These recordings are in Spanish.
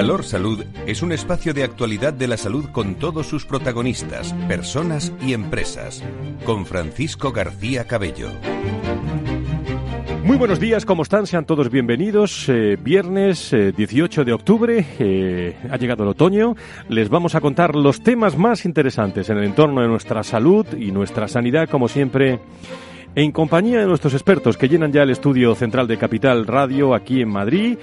Valor Salud es un espacio de actualidad de la salud con todos sus protagonistas, personas y empresas. Con Francisco García Cabello. Muy buenos días, ¿cómo están? Sean todos bienvenidos. Eh, viernes 18 eh, de octubre, eh, ha llegado el otoño. Les vamos a contar los temas más interesantes en el entorno de nuestra salud y nuestra sanidad, como siempre en compañía de nuestros expertos que llenan ya el estudio central de Capital Radio aquí en Madrid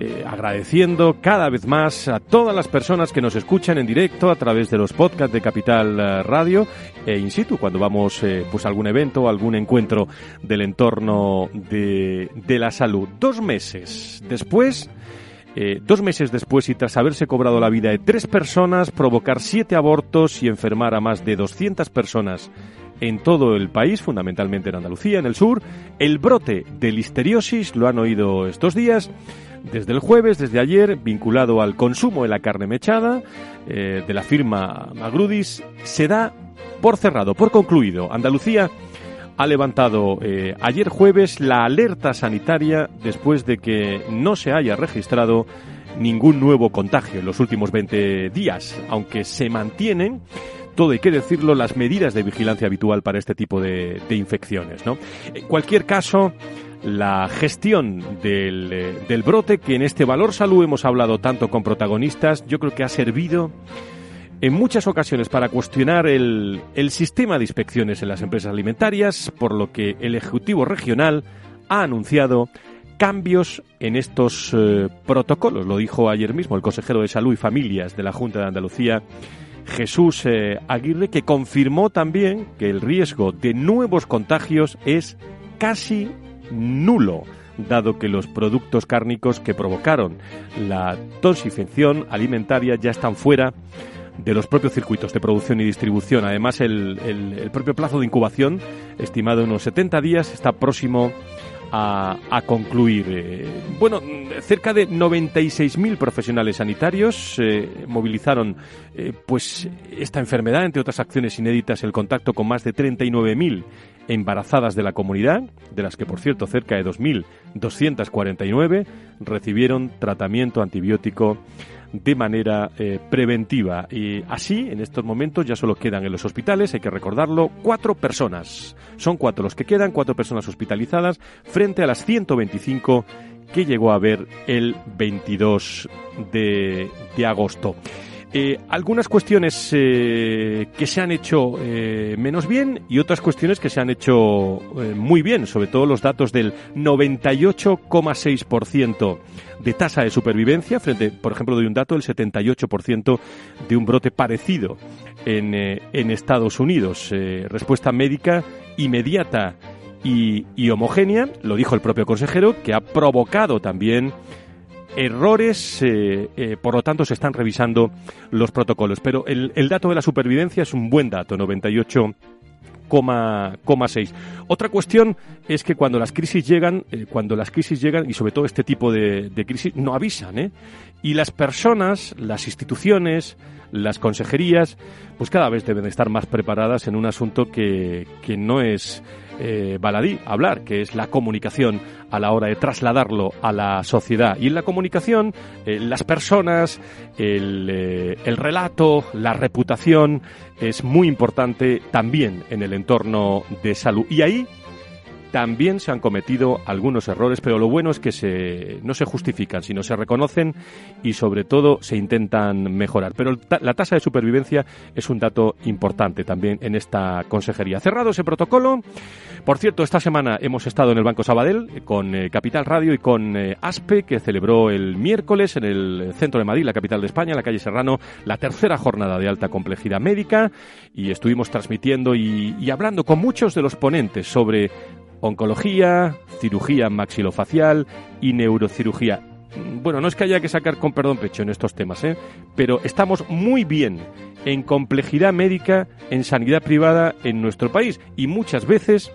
eh, agradeciendo cada vez más a todas las personas que nos escuchan en directo a través de los podcasts de Capital eh, Radio e in situ cuando vamos eh, pues a algún evento o algún encuentro del entorno de, de la salud. Dos meses después dos meses después y tras haberse cobrado la vida de tres personas, provocar siete abortos y enfermar a más de 200 personas en todo el país, fundamentalmente en Andalucía, en el sur, el brote de listeriosis, lo han oído estos días, desde el jueves, desde ayer, vinculado al consumo de la carne mechada eh, de la firma Magrudis, se da por cerrado, por concluido. Andalucía ha levantado eh, ayer jueves la alerta sanitaria después de que no se haya registrado ningún nuevo contagio en los últimos 20 días, aunque se mantienen todo hay que decirlo, las medidas de vigilancia habitual para este tipo de, de infecciones. ¿no? En cualquier caso, la gestión eh, del, brote, que en este Valor Salud hemos hablado tanto con protagonistas, yo creo que ha servido en muchas ocasiones para cuestionar el, sistema de inspecciones en las empresas alimentarias, por lo que el Ejecutivo Regional ha anunciado cambios en estos eh, protocolos. Lo dijo ayer mismo el consejero de Salud y Familias de la Junta de Andalucía, Jesús eh, Aguirre, que confirmó también que el riesgo de nuevos contagios es casi nulo dado que los productos cárnicos que provocaron la toxificación alimentaria ya están fuera de los propios circuitos de producción y distribución. Además, el, el propio plazo de incubación, estimado en unos 70 días, está próximo a, concluir. Eh, bueno, cerca de 96.000 profesionales sanitarios eh, movilizaron eh, pues esta enfermedad, entre otras acciones inéditas, el contacto con más de 39.000 embarazadas de la comunidad, de las que, por cierto, cerca de 2.249 recibieron tratamiento antibiótico de manera eh, preventiva. Y así, en estos momentos, ya solo quedan en los hospitales, hay que recordarlo, cuatro personas. Son cuatro los que quedan, cuatro personas hospitalizadas, frente a las 125 que llegó a haber el 22 de, de agosto. Eh, algunas cuestiones eh, que se han hecho eh, menos bien y otras cuestiones que se han hecho muy bien, sobre todo los datos del 98,6% de tasa de supervivencia, frente, por ejemplo, de un dato del 78% de un brote parecido en, Estados Unidos. respuesta médica inmediata y homogénea, lo dijo el propio consejero, que ha provocado también errores, eh, eh, por lo tanto se están revisando los protocolos. Pero el, el dato de la supervivencia es un buen dato, 98 otra cuestión es que cuando las crisis llegan, eh, cuando las crisis llegan, y sobre todo este tipo de, de crisis, no avisan. Y las personas, las instituciones, las consejerías, pues cada vez deben estar más preparadas en un asunto que, que no es eh, baladí hablar, que es la comunicación a la hora de trasladarlo a la sociedad. Y en la comunicación, eh, las personas, el, eh, el relato, la reputación es muy importante también en el entorno de salud. Y ahí también se han cometido algunos errores, pero lo bueno es que se, no se justifican, sino se reconocen y sobre todo se intentan mejorar. Pero la tasa de supervivencia es un dato importante también en esta consejería. Cerrado ese protocolo. Por cierto, esta semana hemos estado en el Banco Sabadell con eh, Capital Radio y con eh, ASPE, que celebró el miércoles en el centro de Madrid, la capital de España, en la calle Serrano, la tercera jornada de alta complejidad médica y estuvimos transmitiendo y hablando con muchos de los ponentes sobre oncología, cirugía maxilofacial y neurocirugía. Bueno, no es que haya que sacar con perdón pecho en estos temas, ¿eh? pero estamos muy bien en complejidad médica, en sanidad privada en nuestro país y muchas veces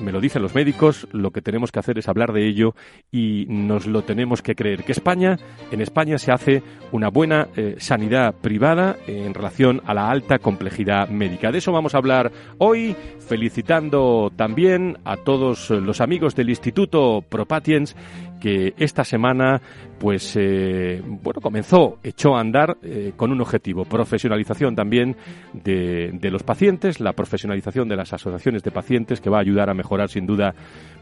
me lo dicen los médicos, lo que tenemos que hacer es hablar de ello y nos lo tenemos que creer. Que España, en España se hace una buena eh, sanidad privada en relación a la alta complejidad médica. De eso vamos a hablar hoy, felicitando también a todos los amigos del Instituto Propatiens que esta semana pues eh, bueno comenzó echó a andar eh, con un objetivo profesionalización también de, los pacientes la profesionalización de las asociaciones de pacientes que va a ayudar a mejorar sin duda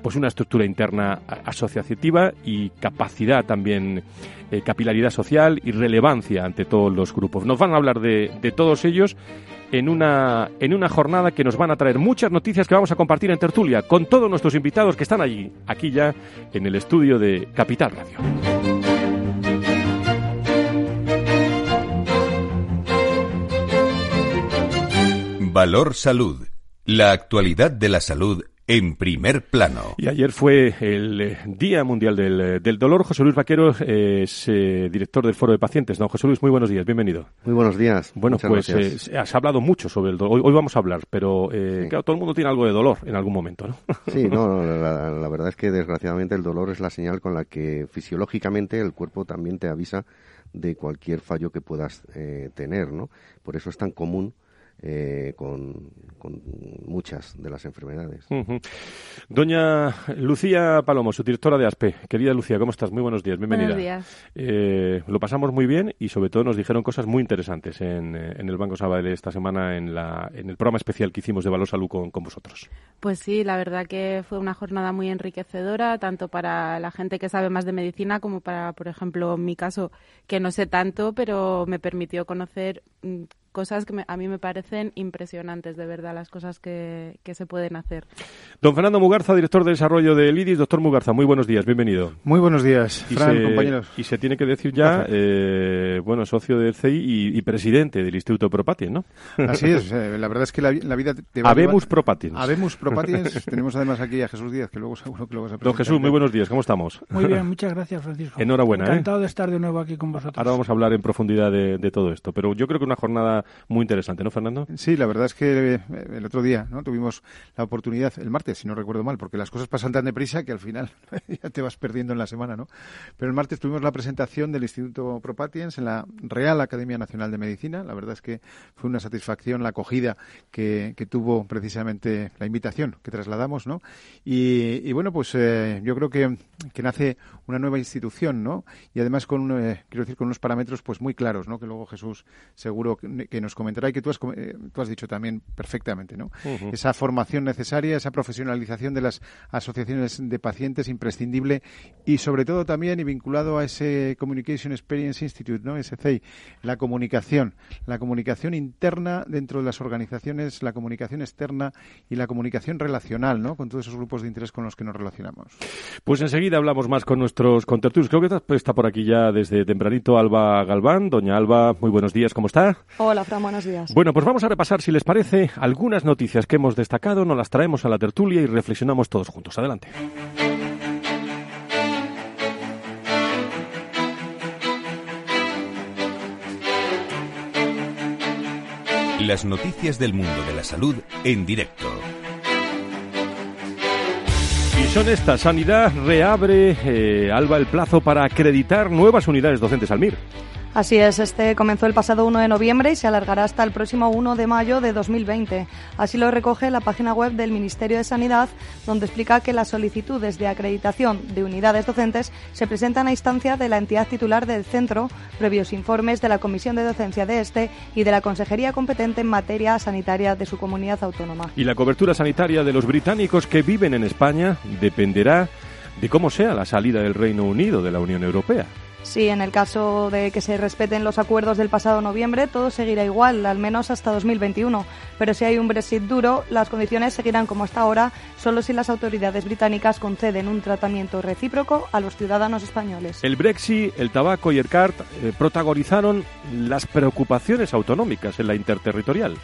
pues una estructura interna asociativa y capacidad también eh, capilaridad social y relevancia ante todos los grupos. Nos van a hablar de, de todos ellos en una, en una jornada que nos van a traer muchas noticias que vamos a compartir en tertulia con todos nuestros invitados que están allí, aquí ya en el estudio de Capital Radio. Valor Salud. La actualidad de la salud en primer plano. Y ayer fue el eh, Día Mundial del, eh, del Dolor. José Luis Vaquero es eh, director del Foro de Pacientes. Don José Luis, muy buenos días, bienvenido. Muy buenos días. Bueno, Muchas pues eh, has hablado mucho sobre el dolor. Hoy, hoy vamos a hablar, pero eh, Sí. claro, todo el mundo tiene algo de dolor en algún momento, ¿no? Sí, no, no, la, la verdad es que desgraciadamente el dolor es la señal con la que fisiológicamente el cuerpo también te avisa de cualquier fallo que puedas eh, tener, ¿no? Por eso es tan común eh, con, con muchas de las enfermedades. Doña Lucía Palomo, su directora de ASPE. Querida Lucía, ¿cómo estás? Muy buenos días, bienvenida. Buenos días. Eh, lo pasamos muy bien y sobre todo nos dijeron cosas muy interesantes en, eh, en el Banco Sabadell esta semana en, la, en el programa especial que hicimos de Valor Salud con, con vosotros. Pues sí, la verdad que fue una jornada muy enriquecedora, tanto para la gente que sabe más de medicina como para, por ejemplo, en mi caso, que no sé tanto, pero me permitió conocer mm, cosas que me- a mí me parecen impresionantes, de verdad, las cosas que, que se pueden hacer. Don Fernando Mugarza, director de desarrollo del IDIS. Doctor Mugarza, muy buenos días, bienvenido. Muy buenos días, Y Fran, se, compañeros. y se tiene que decir ya, eh, bueno, socio del CI y, y presidente del Instituto Propatien, ¿no? Así es, eh, la verdad es que la, vi- la vida te va Habemus Propatiens. Habemus Propatiens. Tenemos además aquí a Jesús Díaz, que luego seguro que lo vas a Don presentar. Jesús, muy buenos días, ¿cómo estamos? Muy bien, muchas gracias, Francisco. Enhorabuena, ¿eh? Encantado de estar de nuevo aquí con vosotros. Ahora vamos a hablar en profundidad de, de todo esto, pero yo creo que una jornada muy interesante, ¿no, Fernando? Sí, la verdad es que eh, el otro día no tuvimos la oportunidad, el martes, si no recuerdo mal, porque las cosas pasan tan deprisa que al final ya te vas perdiendo en la semana, ¿no? Pero el martes tuvimos la presentación del Instituto Propatiens en la Real Academia Nacional de Medicina. La verdad es que fue una satisfacción la acogida que, que tuvo precisamente la invitación que trasladamos, ¿no? Y, y bueno, pues eh, yo creo que, que nace una nueva institución, ¿no? Y además con, eh, quiero decir, con unos parámetros pues muy claros, ¿no? Que luego Jesús seguro que, que nos comentará y que tú has, eh, tú has dicho también perfectamente, ¿no? Esa formación necesaria, esa profesionalización de las asociaciones de pacientes imprescindible y sobre todo también y vinculado a ese Communication Experience Institute, ¿no? Ese CEI, la comunicación, la comunicación interna dentro de las organizaciones, la comunicación externa y la comunicación relacional, ¿no? Con todos esos grupos de interés con los que nos relacionamos. Pues enseguida hablamos más con nuestros contertulios. Creo que está- por aquí ya desde tempranito Alba Galván. Doña Alba, muy buenos días, ¿cómo está? Hola, Fran, buenos días. Bueno, pues vamos a repasar, si les parece, algunas noticias que hemos destacado, nos las traemos a la tertulia y reflexionamos todos juntos. Adelante. Las noticias del mundo de la salud en directo. Son estas. Sanidad reabre, eh, Alba, el plazo para acreditar nuevas unidades docentes al MIR. Así es, este comenzó el pasado 1 de noviembre y se alargará hasta el próximo 1 de mayo de 2020. Así lo recoge la página web del Ministerio de Sanidad, donde explica que las solicitudes de acreditación de unidades docentes se presentan a instancia de la entidad titular del centro, previos informes de la Comisión de Docencia de este y de la Consejería competente en materia sanitaria de su comunidad autónoma. Y la cobertura sanitaria de los británicos que viven en España dependerá de cómo sea la salida del Reino Unido de la Unión Europea. Sí, en el caso de que se respeten los acuerdos del pasado noviembre, todo seguirá igual, al menos hasta 2021. Pero si hay un Brexit duro, las condiciones seguirán como hasta ahora, solo si las autoridades británicas conceden un tratamiento recíproco a los ciudadanos españoles. El Brexit, el tabaco y el CART eh, protagonizaron las preocupaciones autonómicas en la interterritorial.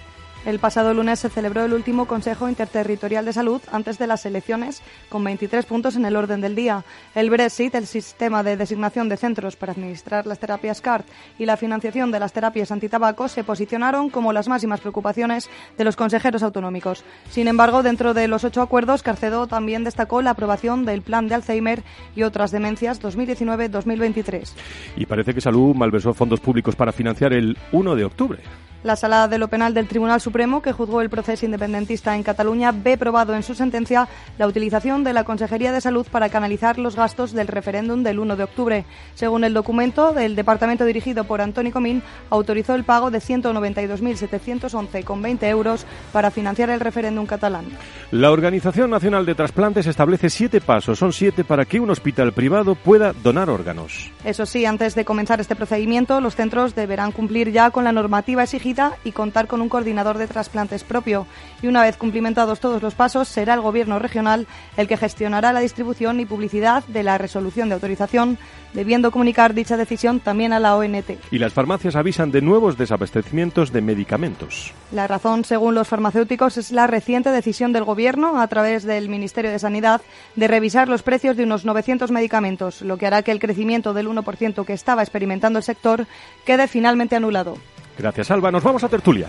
El pasado lunes se celebró el último Consejo Interterritorial de Salud antes de las elecciones, con 23 puntos en el orden del día. El Brexit, el sistema de designación de centros para administrar las terapias CART y la financiación de las terapias antitabaco se posicionaron como las máximas preocupaciones de los consejeros autonómicos. Sin embargo, dentro de los ocho acuerdos, Carcedo también destacó la aprobación del Plan de Alzheimer y otras demencias 2019-2023. Y parece que Salud malversó fondos públicos para financiar el 1 de octubre. La Sala de lo Penal del Tribunal Supremo, que juzgó el proceso independentista en Cataluña, ve probado en su sentencia la utilización de la Consejería de Salud para canalizar los gastos del referéndum del 1 de octubre. Según el documento, el departamento dirigido por Antoni Comín autorizó el pago de 192.711,20 euros para financiar el referéndum catalán. La Organización Nacional de Trasplantes establece siete pasos, son siete para que un hospital privado pueda donar órganos. Eso sí, antes de comenzar este procedimiento, los centros deberán cumplir ya con la normativa exigida y contar con un coordinador de trasplantes propio. Y una vez cumplimentados todos los pasos, será el Gobierno regional el que gestionará la distribución y publicidad de la resolución de autorización, debiendo comunicar dicha decisión también a la ONT. Y las farmacias avisan de nuevos desabastecimientos de medicamentos. La razón, según los farmacéuticos, es la reciente decisión del Gobierno, a través del Ministerio de Sanidad, de revisar los precios de unos 900 medicamentos, lo que hará que el crecimiento del 1% que estaba experimentando el sector quede finalmente anulado. Gracias, Alba. Nos vamos a tertulia.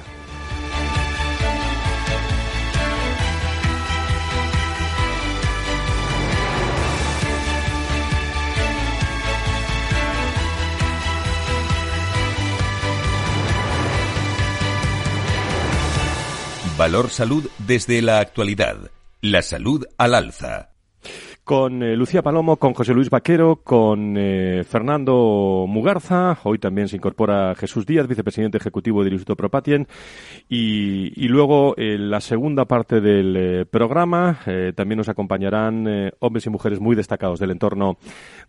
Valor Salud desde la actualidad. La salud al alza con eh, Lucía Palomo, con José Luis Vaquero, con eh, Fernando Mugarza. Hoy también se incorpora Jesús Díaz, vicepresidente ejecutivo del Instituto Propatien. Y, luego, en la segunda parte del eh, programa, también nos acompañarán hombres y mujeres muy destacados del entorno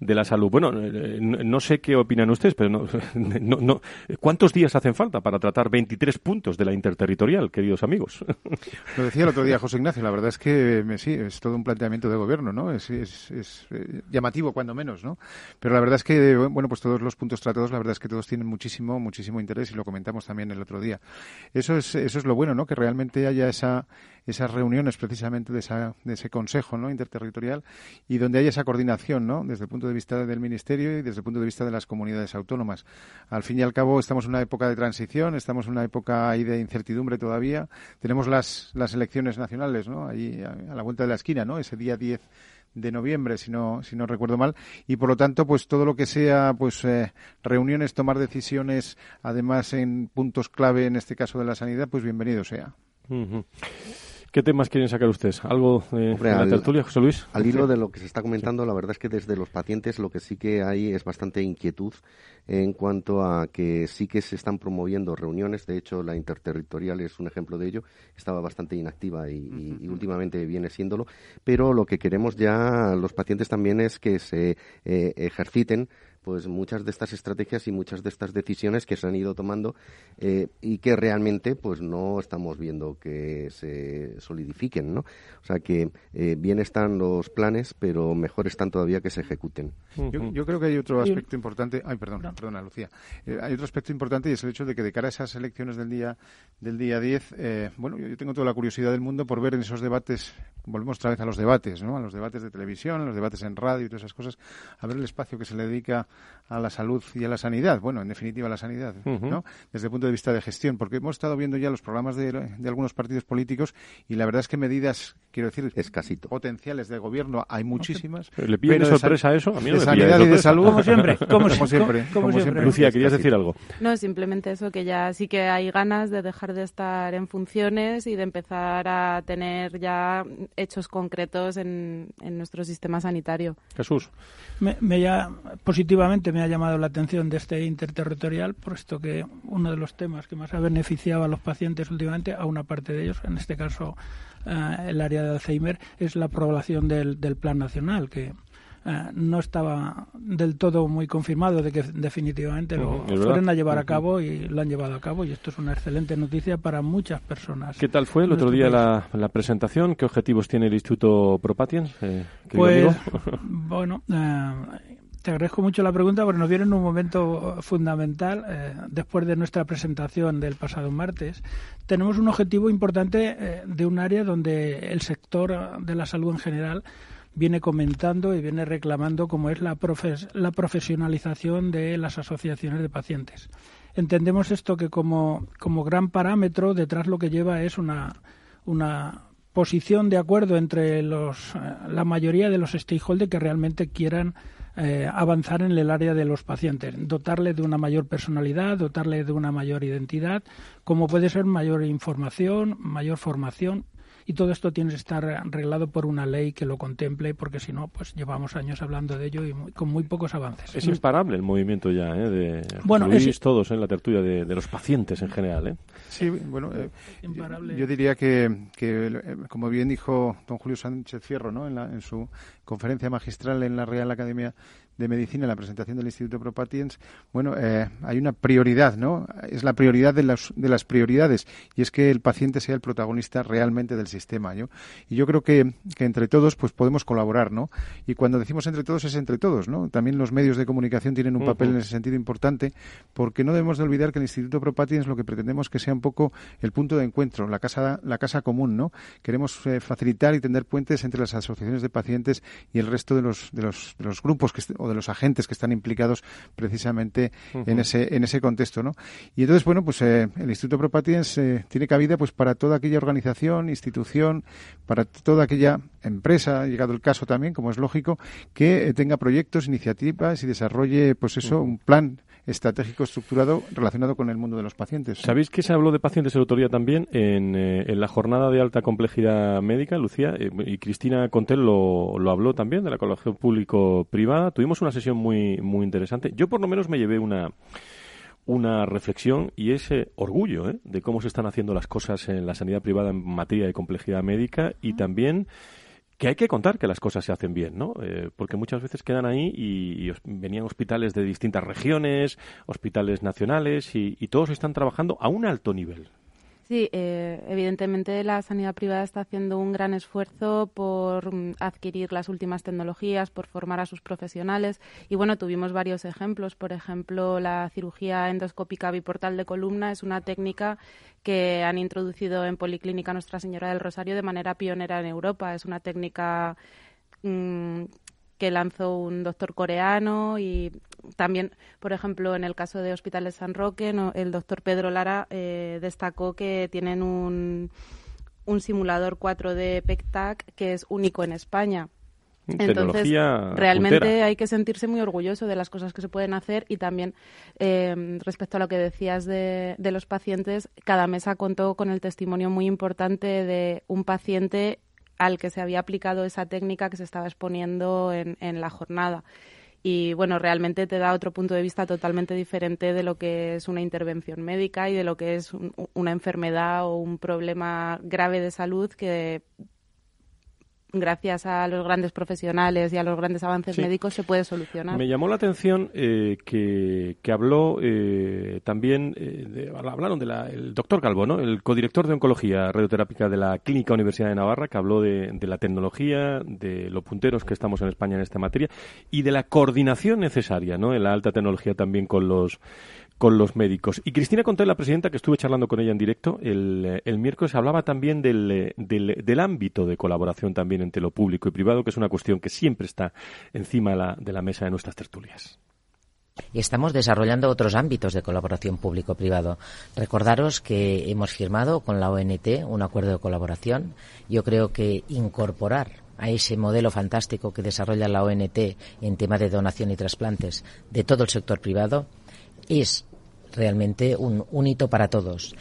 de la salud. Bueno, no sé qué opinan ustedes, pero no, ¿cuántos días hacen falta para tratar 23 puntos de la interterritorial, queridos amigos? Lo decía el otro día José Ignacio, la verdad es que sí, es todo un planteamiento de gobierno, ¿no? Es, eh, llamativo cuando menos, ¿no? Pero la verdad es que, bueno, pues todos los puntos tratados, la verdad es que todos tienen muchísimo, muchísimo interés y lo comentamos también el otro día. Eso es, eso es lo bueno, ¿no? Que realmente haya esa, esas reuniones precisamente de, esa, de ese consejo ¿no? interterritorial y donde haya esa coordinación ¿no? desde el punto de vista del Ministerio y desde el punto de vista de las comunidades autónomas. Al fin y al cabo estamos en una época de transición, estamos en una época ahí de incertidumbre todavía. Tenemos las, las elecciones nacionales ¿no? allí a, la vuelta de la esquina, ¿no? ese día 10 de noviembre, si no, si no recuerdo mal, y por lo tanto, pues todo lo que sea, pues eh, reuniones, tomar decisiones, además en puntos clave, en este caso de la sanidad, pues bienvenido sea. ¿Qué temas quieren sacar ustedes? ¿Algo de, la tertulia, José Luis? Al hilo de lo que se está comentando, la verdad es que desde los pacientes lo que sí que hay es bastante inquietud en cuanto a que sí que se están promoviendo reuniones. De hecho, la interterritorial es un ejemplo de ello. Estaba bastante inactiva y, últimamente viene siéndolo. Pero lo que queremos ya los pacientes también es que se eh, ejerciten pues muchas de estas estrategias y muchas de estas decisiones que se han ido tomando eh, y que realmente pues no estamos viendo que se solidifiquen, ¿no? O sea que eh, bien están los planes, pero mejor están todavía que se ejecuten. Yo, creo que hay otro aspecto importante. Ay, perdón, perdona, Lucía. Eh, hay otro aspecto importante y es el hecho de que de cara a esas elecciones del día del día 10, bueno, yo, tengo toda la curiosidad del mundo por ver en esos debates, volvemos otra vez a los debates, ¿no? A los debates de televisión, a los debates en radio y todas esas cosas, a ver el espacio que se le dedica a la salud y a la sanidad, bueno, en definitiva a la sanidad, ¿no? Desde el punto de vista de gestión, porque hemos estado viendo ya los programas de, de algunos partidos políticos y la verdad es que medidas, quiero decir, Escasito. potenciales de gobierno hay muchísimas. ¿Le pide sorpresa eso? A mí no de sanidad y de salud. Como siempre, como, siempre. Como, siempre. Lucía, ¿querías decir algo? No, simplemente eso, que ya sí que hay ganas de dejar de estar en funciones y de empezar a tener ya hechos concretos en, en nuestro sistema sanitario. Jesús. Me, me ya positivamente me ha llamado la atención de este interterritorial, puesto que uno de los temas que más ha beneficiado a los pacientes últimamente, a una parte de ellos, en este caso eh, el área de Alzheimer, es la aprobación del, del Plan Nacional, que eh, no estaba del todo muy confirmado de que definitivamente lo fueron a llevar a cabo y lo han llevado a cabo y esto es una excelente noticia para muchas personas. ¿Qué tal fue el otro día la, la, presentación? ¿Qué objetivos tiene el Instituto Propatiens? Eh, pues, bueno, te agradezco mucho la pregunta porque nos viene en un momento fundamental eh, después de nuestra presentación del pasado martes. Tenemos un objetivo importante eh, de un área donde el sector de la salud en general viene comentando y viene reclamando como es la, la profesionalización de las asociaciones de pacientes. Entendemos esto que como, como gran parámetro detrás lo que lleva es una, una posición de acuerdo entre los, eh, la mayoría de los stakeholders que realmente quieran eh, avanzar en el área de los pacientes, dotarle de una mayor personalidad, dotarle de una mayor identidad, como puede ser mayor información, mayor formación, y todo esto tiene que estar arreglado por una ley que lo contemple, porque si no, pues llevamos años hablando de ello y con muy pocos avances. Es imparable el movimiento ya, ¿eh? De bueno, todos en la tertulia de, los pacientes en general, ¿eh? Sí, bueno, eh, yo, diría que, que, eh, como bien dijo don Julio Sánchez Fierro, ¿no? En, en su conferencia magistral en la Real Academia de Medicina en la presentación del Instituto ProPatients, bueno, eh, hay una prioridad, ¿no? Es la prioridad de las, de las prioridades y es que el paciente sea el protagonista realmente del sistema, ¿no? Y yo creo que, que, entre todos pues podemos colaborar, ¿no? Y cuando decimos entre todos es entre todos, ¿no? También los medios de comunicación tienen un papel en ese sentido importante porque no debemos de olvidar que el Instituto ProPatients lo que pretendemos que sea un poco el punto de encuentro, la casa, la casa común, ¿no? Queremos eh, facilitar y tender puentes entre las asociaciones de pacientes y el resto de los, de los, de los grupos que, o de los agentes que están implicados precisamente en ese en ese contexto, ¿no? Y entonces, bueno, pues eh, el Instituto ProPatients eh, tiene cabida pues para toda aquella organización, institución, para toda aquella empresa, ha llegado el caso también, como es lógico, que eh, tenga proyectos, iniciativas y desarrolle, pues eso, un plan estratégico estructurado relacionado con el mundo de los pacientes. ¿Sabéis que se habló de pacientes el otro día también en, eh, en la jornada de alta complejidad médica, Lucía? Eh, y Cristina Contel lo, lo habló también de la colaboración público-privada. Tuvimos una sesión muy, muy interesante. Yo por lo menos me llevé una una reflexión y ese orgullo ¿eh? de cómo se están haciendo las cosas en la sanidad privada en materia de complejidad médica y también que hay que contar que las cosas se hacen bien, ¿no? Eh, porque muchas veces quedan ahí y, venían hospitales de distintas regiones, hospitales nacionales y, y todos están trabajando a un alto nivel. Sí, eh, evidentemente la sanidad privada está haciendo un gran esfuerzo por mm, adquirir las últimas tecnologías, por formar a sus profesionales. Y bueno, tuvimos varios ejemplos. Por ejemplo, la cirugía endoscópica biportal de columna es una técnica que han introducido en Policlínica Nuestra Señora del Rosario de manera pionera en Europa. Es una técnica mm, que lanzó un doctor coreano y también, por ejemplo, en el caso de Hospitales San Roque, el doctor Pedro Lara eh, destacó que tienen un, un simulador 4D PECTAC que es único en España. Entonces, realmente hay que sentirse muy orgulloso de las cosas que se pueden hacer y también eh, respecto a lo que decías de, de, los pacientes, cada mesa contó con el testimonio muy importante de un paciente al que se había aplicado esa técnica que se estaba exponiendo en, en la jornada. Y bueno, realmente te da otro punto de vista totalmente diferente de lo que es una intervención médica y de lo que es una enfermedad o un problema grave de salud que gracias a los grandes profesionales y a los grandes avances médicos se puede solucionar. Me llamó la atención eh, que, que, habló eh, también, eh, hablaron del doctor Calvo, ¿no? el codirector de Oncología Radioterápica de la Clínica Universidad de Navarra, que habló de, de la tecnología, de lo punteros que estamos en España en esta materia y de la coordinación necesaria ¿no? en la alta tecnología también con los con los médicos. Y Cristina Conté, la presidenta, que estuve charlando con ella en directo el, eh, miércoles, hablaba también del, eh, del, del, ámbito de colaboración también entre lo público y privado, que es una cuestión que siempre está encima de la, de la mesa de nuestras tertulias. Y estamos desarrollando otros ámbitos de colaboración público-privado. Recordaros que hemos firmado con la ONT un acuerdo de colaboración. Yo creo que incorporar a ese modelo fantástico que desarrolla la ONT en tema de donación y trasplantes de todo el sector privado es realmente un, hito para todos.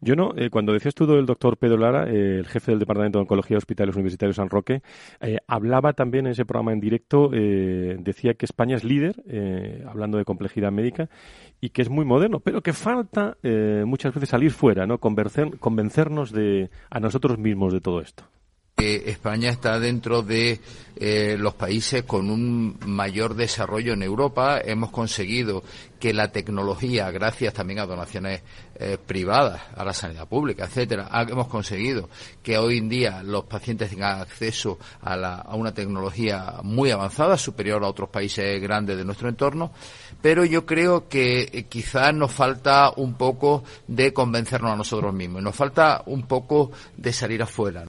Yo no, eh, cuando decías tú del doctor Pedro Lara, eh, el jefe del Departamento de Oncología de Hospitales Universitarios San Roque, eh, hablaba también en ese programa en directo, decía que España es líder, hablando de complejidad médica, y que es muy moderno, pero que falta muchas veces salir fuera, ¿no? convencernos de, a nosotros mismos de todo esto. España está dentro de eh, los países con un mayor desarrollo en Europa. Hemos conseguido que la tecnología, gracias también a donaciones eh, privadas, a la sanidad pública, etcétera, hemos conseguido que hoy en día los pacientes tengan acceso a, a una tecnología muy avanzada, superior a otros países grandes de nuestro entorno. Pero yo creo que eh, quizás nos falta un poco de convencernos a nosotros mismos, nos falta un poco de salir afuera.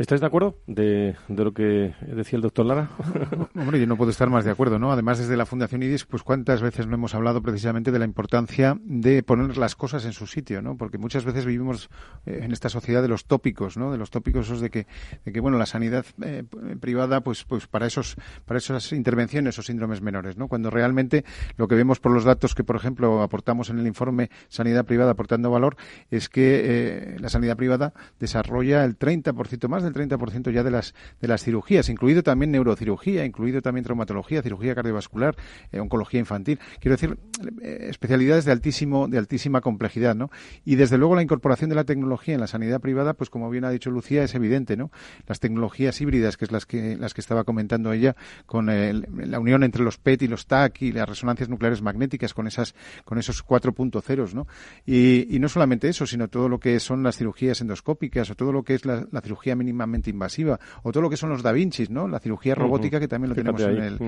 ¿Estáis de acuerdo de, lo que decía el doctor Lara? Hombre, yo no puedo estar más de acuerdo, ¿no? Además, desde la Fundación IDIS, pues cuántas veces no hemos hablado precisamente de la importancia de poner las cosas en su sitio, ¿no? Porque muchas veces vivimos eh, en esta sociedad de los tópicos, ¿no? De los tópicos esos de que, de que bueno, la sanidad eh, privada, pues, pues para esos, para esas intervenciones o síndromes menores, ¿no? Cuando realmente lo que vemos por los datos que, por ejemplo, aportamos en el informe Sanidad Privada aportando valor, es que eh, la sanidad privada desarrolla el 30% más del 30% ya de las, de las cirugías, incluido también neurocirugía, incluido también traumatología, cirugía cardiovascular, eh, oncología infantil. Quiero decir, eh, especialidades de altísimo, de altísima complejidad, ¿no? Y desde luego la incorporación de la tecnología en la sanidad privada, pues como bien ha dicho Lucía, es evidente, ¿no? Las tecnologías híbridas, que es las que, las que estaba comentando ella, con la unión entre los PET y los TAC y las resonancias nucleares magnéticas, con esas, con esos 4.0, ¿no? Y, no solamente eso, sino todo lo que son las cirugías endoscópicas o todo lo que es la, la cirugía mínima invasiva, o todo lo que son los Da Vinci, ¿no? La cirugía robótica que también lo tenemos en el,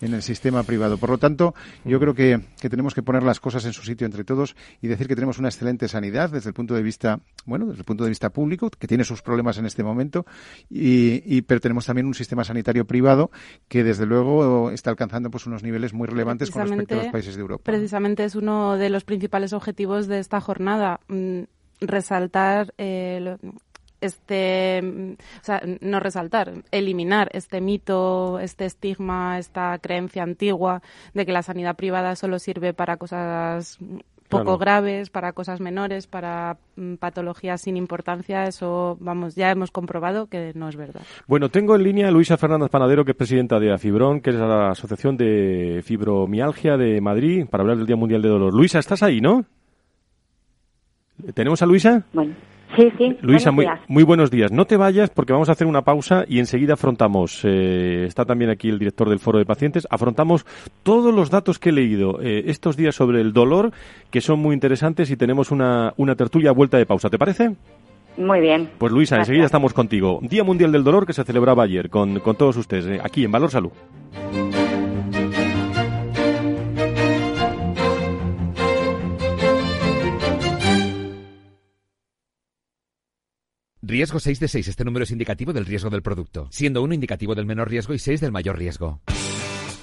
en el, sistema privado. Por lo tanto, yo creo que, que, tenemos que poner las cosas en su sitio entre todos y decir que tenemos una excelente sanidad desde el punto de vista, bueno, desde el punto de vista público, que tiene sus problemas en este momento, y, y pero tenemos también un sistema sanitario privado que desde luego está alcanzando pues unos niveles muy relevantes con respecto a los países de Europa. Precisamente es uno de los principales objetivos de esta jornada mm, resaltar eh, este, o sea, no resaltar, eliminar este mito, este estigma, esta creencia antigua de que la sanidad privada solo sirve para cosas poco graves, para cosas menores, para mm, patologías sin importancia, eso, vamos, ya hemos comprobado que no es verdad. Bueno, tengo en línea a Luisa Fernández Panadero, que es presidenta de AFIBRON, que es la Asociación de Fibromialgia de Madrid, para hablar del Día Mundial de Dolor. Luisa, estás ahí, ¿no? ¿Tenemos a Luisa? Bueno. Sí, sí. Luisa, muy, muy, buenos días. No te vayas porque vamos a hacer una pausa y enseguida afrontamos, eh, está también aquí el director del Foro de Pacientes, afrontamos todos los datos que he leído eh, estos días sobre el dolor, que son muy interesantes y tenemos una, una tertulia a vuelta de pausa. ¿Te parece? Muy bien. Pues Luisa, enseguida estamos contigo. Día Mundial del Dolor que se celebraba ayer con, con todos ustedes, eh, aquí en Valor Salud. Riesgo 6 de 6. Este número es indicativo del riesgo del producto, siendo 1 indicativo del menor riesgo y 6 del mayor riesgo.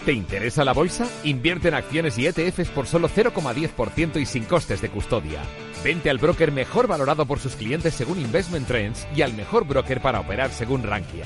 ¿Te interesa la bolsa? Invierte en acciones y ETFs por solo 0,10% y sin costes de custodia. Vente al broker mejor valorado por sus clientes según Investment Trends y al mejor broker para operar según Rankia.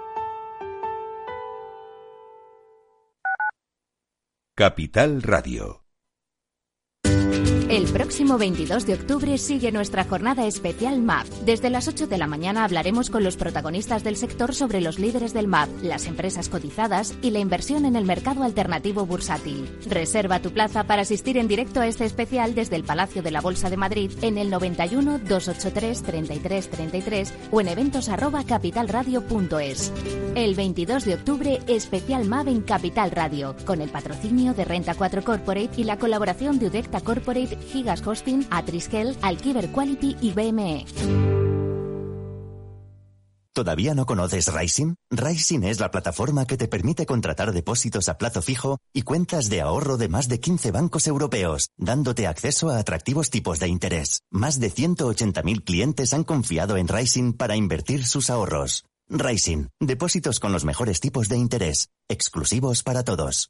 Capital Radio. El próximo 22 de octubre sigue nuestra jornada especial MAP. Desde las 8 de la mañana hablaremos con los protagonistas del sector sobre los líderes del MAP, las empresas cotizadas y la inversión en el mercado alternativo bursátil. Reserva tu plaza para asistir en directo a este especial desde el Palacio de la Bolsa de Madrid en el 91 283 33 33 o en eventos. El 22 de octubre, especial MAP en Capital Radio, con el patrocinio de Renta 4 Corporate y la colaboración de Udecta Corporate Gigas Hosting, Atriskel, Alkiver Quality y BME. ¿Todavía no conoces Rising? Rising es la plataforma que te permite contratar depósitos a plazo fijo y cuentas de ahorro de más de 15 bancos europeos, dándote acceso a atractivos tipos de interés. Más de 180.000 clientes han confiado en Rising para invertir sus ahorros. Rising, depósitos con los mejores tipos de interés, exclusivos para todos.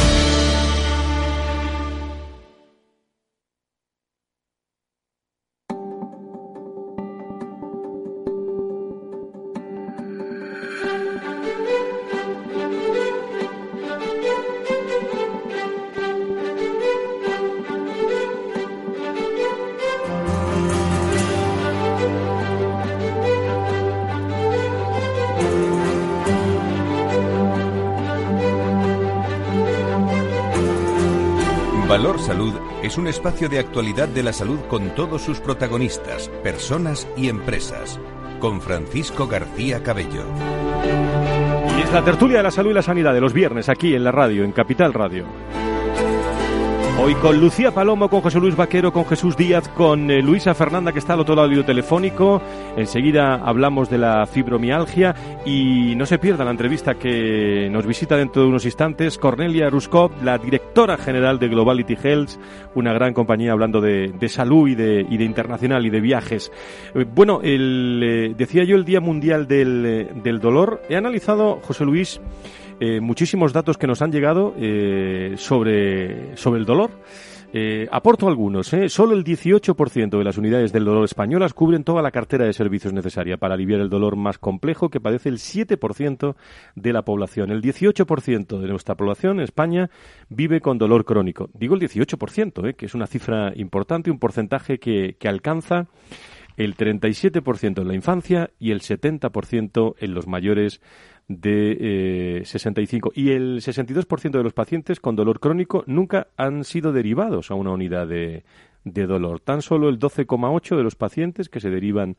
Es un espacio de actualidad de la salud con todos sus protagonistas, personas y empresas. Con Francisco García Cabello. Y es la tertulia de la salud y la sanidad de los viernes aquí en la radio, en Capital Radio. Hoy con Lucía Palomo, con José Luis Vaquero, con Jesús Díaz, con eh, Luisa Fernanda que está al otro lado del telefónico. Enseguida hablamos de la fibromialgia y no se pierda la entrevista que nos visita dentro de unos instantes Cornelia Ruskov, la directora general de Globality Health, una gran compañía hablando de, salud y de, y de, internacional y de viajes. Eh, bueno, el, eh, decía yo el Día Mundial del, del Dolor. He analizado, José Luis, eh, muchísimos datos que nos han llegado eh, sobre, sobre el dolor. Eh, aporto algunos. Solo el 18% de las unidades del dolor españolas cubren toda la cartera de servicios necesaria para aliviar el dolor más complejo que padece el 7% de la población. El 18% de nuestra población en España vive con dolor crónico. Digo el 18%, ¿eh? que es una cifra importante, un porcentaje que, que alcanza el 37% en la infancia y el 70% en los mayores de eh, 65 y el 62% de los pacientes con dolor crónico nunca han sido derivados a una unidad de, de dolor. Tan solo el 12,8 de los pacientes que se derivan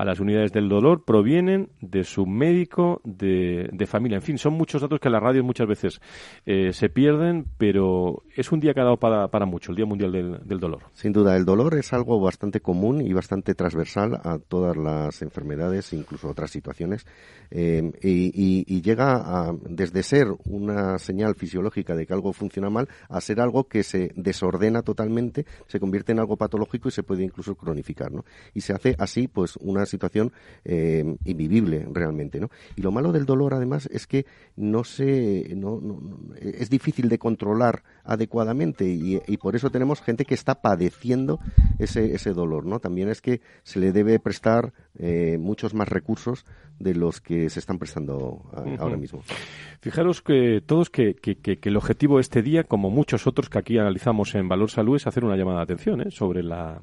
a las unidades del dolor provienen de su médico de, de familia. En fin, son muchos datos que en la radio muchas veces eh, se pierden, pero es un día que ha dado para, para mucho, el Día Mundial del, del, Dolor. Sin duda, el dolor es algo bastante común y bastante transversal a todas las enfermedades, incluso otras situaciones, eh, y, y, llega a, desde ser una señal fisiológica de que algo funciona mal a ser algo que se desordena totalmente, se convierte en algo patológico y se puede incluso cronificar, ¿no? Y se hace así, pues, una situación eh, invivible realmente, ¿no? Y lo malo del dolor, además, es que no se, no, no, es difícil de controlar adecuadamente y, y, por eso tenemos gente que está padeciendo ese, ese dolor, ¿no? También es que se le debe prestar eh, muchos más recursos de los que se están prestando a, uh -huh. ahora mismo. Fijaros que todos que, que, que, el objetivo de este día, como muchos otros que aquí analizamos en Valor Salud, es hacer una llamada de atención ¿eh? sobre la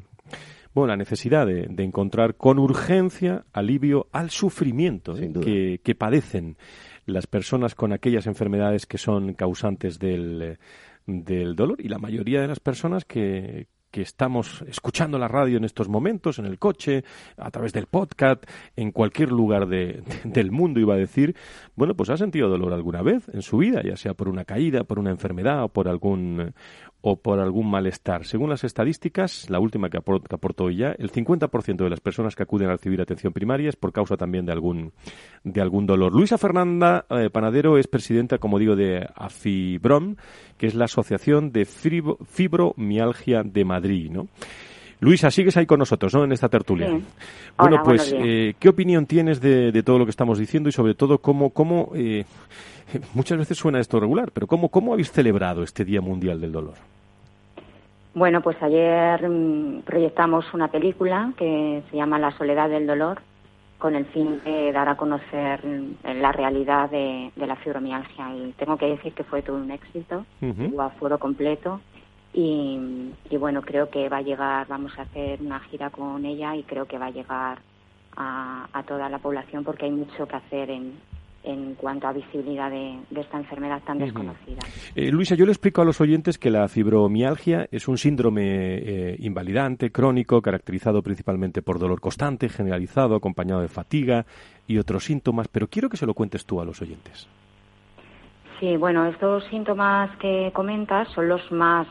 bueno, la necesidad de, de, encontrar con urgencia alivio al sufrimiento ¿eh? que, que, padecen las personas con aquellas enfermedades que son causantes del, del dolor y la mayoría de las personas que, que estamos escuchando la radio en estos momentos, en el coche, a través del podcast, en cualquier lugar de, de, del mundo, iba a decir, bueno, pues ha sentido dolor alguna vez en su vida, ya sea por una caída, por una enfermedad o por algún o por algún malestar. Según las estadísticas, la última que, aport, que aportó hoy ya, el 50% de las personas que acuden a recibir atención primaria es por causa también de algún, de algún dolor. Luisa Fernanda eh, Panadero es presidenta, como digo, de AFIBROM, que es la Asociación de Fibromialgia de Madrid, ¿no? Luisa, sigues ahí con nosotros, ¿no? En esta tertulia. Sí. Bueno, Hola, pues, eh, ¿qué opinión tienes de, de, todo lo que estamos diciendo y sobre todo cómo, cómo eh, muchas veces suena esto regular, pero cómo, cómo habéis celebrado este Día Mundial del Dolor? Bueno, pues ayer mmm, proyectamos una película que se llama La soledad del dolor con el fin de dar a conocer la realidad de, de la fibromialgia. Y tengo que decir que fue todo un éxito, uh -huh. hubo aforo completo. Y, y, bueno, creo que va a llegar, vamos a hacer una gira con ella y creo que va a llegar a, a toda la población porque hay mucho que hacer en, en cuanto a visibilidad de, esta enfermedad tan desconocida. Eh, Luisa, yo le explico a los oyentes que la fibromialgia es un síndrome eh, invalidante, crónico, caracterizado principalmente por dolor constante, generalizado, acompañado de fatiga y otros síntomas, pero quiero que se lo cuentes tú a los oyentes. Sí, bueno, estos síntomas que comentas son los más,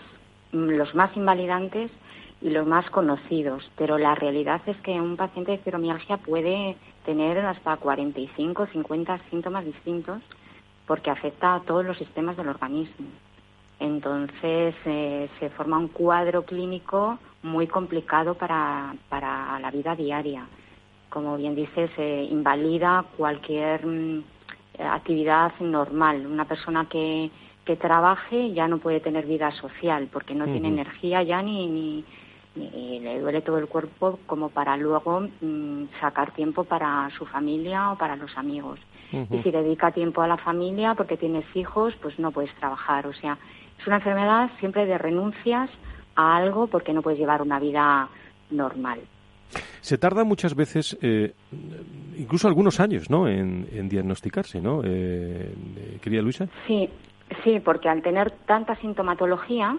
los más invalidantes y los más conocidos, pero la realidad es que un paciente de fibromialgia puede tener hasta 45, 50 síntomas distintos porque afecta a todos los sistemas del organismo. Entonces eh, se forma un cuadro clínico muy complicado para, para la vida diaria. Como bien dices, invalida cualquier mm, actividad normal. Una persona que, que trabaje ya no puede tener vida social porque no tiene energía ya ni, ni, y le duele todo el cuerpo como para luego mm, sacar tiempo para su familia o para los amigos. Y si dedica tiempo a la familia porque tienes hijos, pues no puedes trabajar. O sea, es una enfermedad siempre de renuncias a algo porque no puedes llevar una vida normal. Se tarda muchas veces, eh, incluso algunos años, ¿no?, en, diagnosticarse, ¿no, eh, querida Luisa? Sí, sí, porque al tener tanta sintomatología,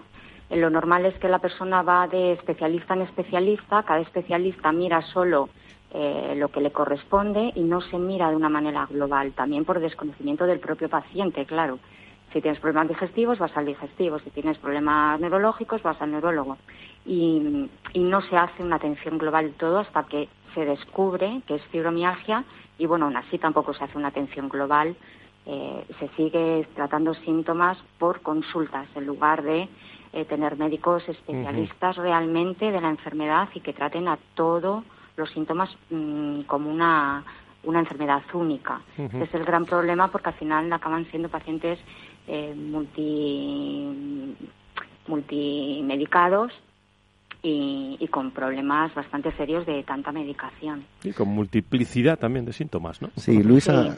lo normal es que la persona va de especialista en especialista, cada especialista mira solo eh, lo que le corresponde y no se mira de una manera global, también por desconocimiento del propio paciente, claro. Si tienes problemas digestivos, vas al digestivo. Si tienes problemas neurológicos, vas al neurólogo. Y, no se hace una atención global de todo hasta que se descubre que es fibromialgia y, bueno, aún así tampoco se hace una atención global. Eh, se sigue tratando síntomas por consultas en lugar de eh, tener médicos especialistas realmente de la enfermedad y que traten a todos los síntomas mm, como una, una enfermedad única. es el gran problema porque al final acaban siendo pacientes eh, multi, multimedicados y, con problemas bastante serios de tanta medicación. Y con multiplicidad también de síntomas, ¿no? Sí, Luisa,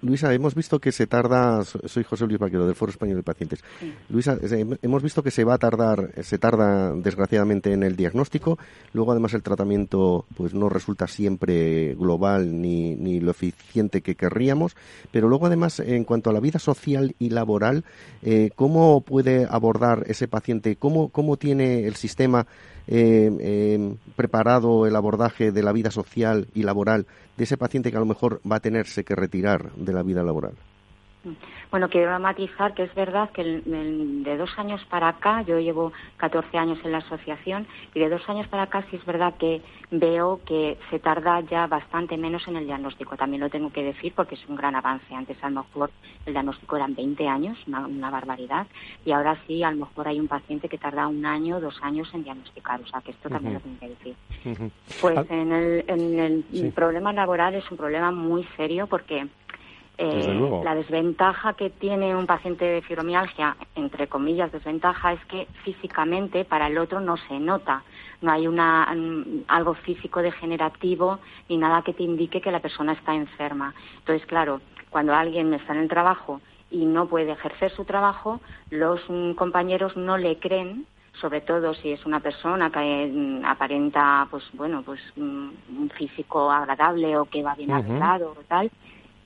Luisa, hemos visto que se tarda, soy José Luis Vaquero del Foro Español de Pacientes. Luisa, hemos visto que se va a tardar, se tarda desgraciadamente en el diagnóstico, luego además el tratamiento pues no resulta siempre global ni, ni lo eficiente que querríamos, pero luego además en cuanto a la vida social y laboral, eh, ¿cómo puede abordar ese paciente? ¿Cómo, cómo tiene el sistema eh, eh, preparado el abordaje de la vida social y laboral de ese paciente que a lo mejor va a tenerse que retirar de la vida laboral? Bueno, quiero matizar que es verdad que de dos años para acá, yo llevo 14 años en la asociación, y de dos años para acá sí es verdad que veo que se tarda ya bastante menos en el diagnóstico. También lo tengo que decir porque es un gran avance. Antes a lo mejor el diagnóstico eran 20 años, una, barbaridad, y ahora sí a lo mejor hay un paciente que tarda un año, dos años en diagnosticar. O sea que esto también lo tengo que decir. Pues ah. en el, problema laboral es un problema muy serio porque eh, la desventaja que tiene un paciente de fibromialgia, entre comillas, desventaja, es que físicamente para el otro no se nota. No hay una, mm, algo físico degenerativo ni nada que te indique que la persona está enferma. Entonces, claro, cuando alguien está en el trabajo y no puede ejercer su trabajo, los mm, compañeros no le creen sobre todo si es una persona que mm, aparenta pues bueno pues un físico agradable o que va bien arreglado o tal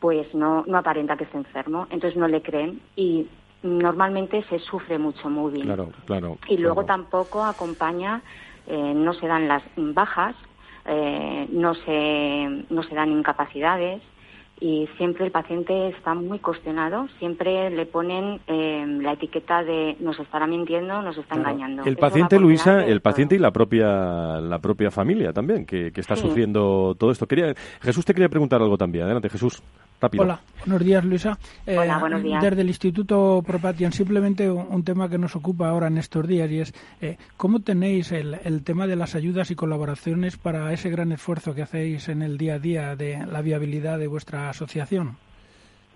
pues no, no aparenta que esté enfermo, entonces no le creen y normalmente se sufre mucho móvil. Claro, claro. Y luego tampoco acompaña, eh, no se dan las bajas, eh, no, se, no se dan incapacidades, y siempre el paciente está muy cuestionado, siempre le ponen eh, la etiqueta de nos estará mintiendo, nos está engañando. El paciente, Luisa, el paciente y la propia la propia familia también, que, está sufriendo todo esto. Quería, Jesús te quería preguntar algo también. Adelante, Jesús. Rápido. Hola, buenos días, Luisa. Hola, eh, buenos días. Desde el Instituto Propatian, simplemente un, tema que nos ocupa ahora en estos días y es eh, cómo tenéis el, el tema de las ayudas y colaboraciones para ese gran esfuerzo que hacéis en el día a día de la viabilidad de vuestra asociación?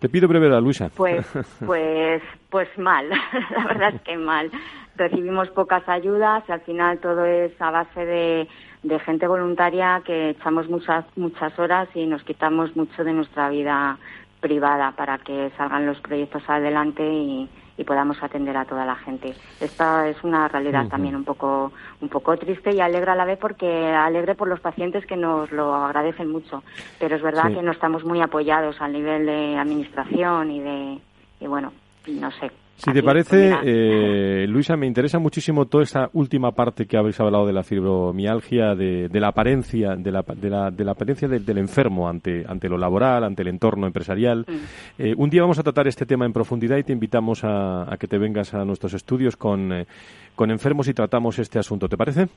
Te pido brevedad, Luisa. Pues, pues, pues mal, la verdad es que mal. Recibimos pocas ayudas y al final todo es a base de, de gente voluntaria que echamos muchas, muchas horas y nos quitamos mucho de nuestra vida privada para que salgan los proyectos adelante y, y podamos atender a toda la gente. Esta es una realidad también un poco un poco triste y alegre a la vez porque alegre por los pacientes que nos lo agradecen mucho, pero es verdad que no estamos muy apoyados al nivel de administración y de y bueno, no sé, si te parece, eh, Luisa, me interesa muchísimo toda esta última parte que habéis hablado de la fibromialgia, de, la apariencia, de la, de la, de la apariencia del, enfermo ante, ante lo laboral, ante el entorno empresarial. Mm. Eh, un día vamos a tratar este tema en profundidad y te invitamos a, que te vengas a nuestros estudios con, eh, con enfermos y tratamos este asunto. ¿Te parece?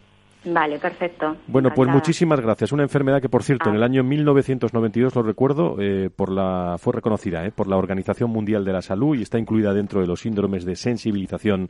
Vale, perfecto. Bueno, pues muchísimas gracias. Una enfermedad que, por cierto, en el ah. año 1992, lo recuerdo, eh, por la, fue reconocida eh, por la Organización Mundial de la Salud y está incluida dentro de los síndromes de sensibilización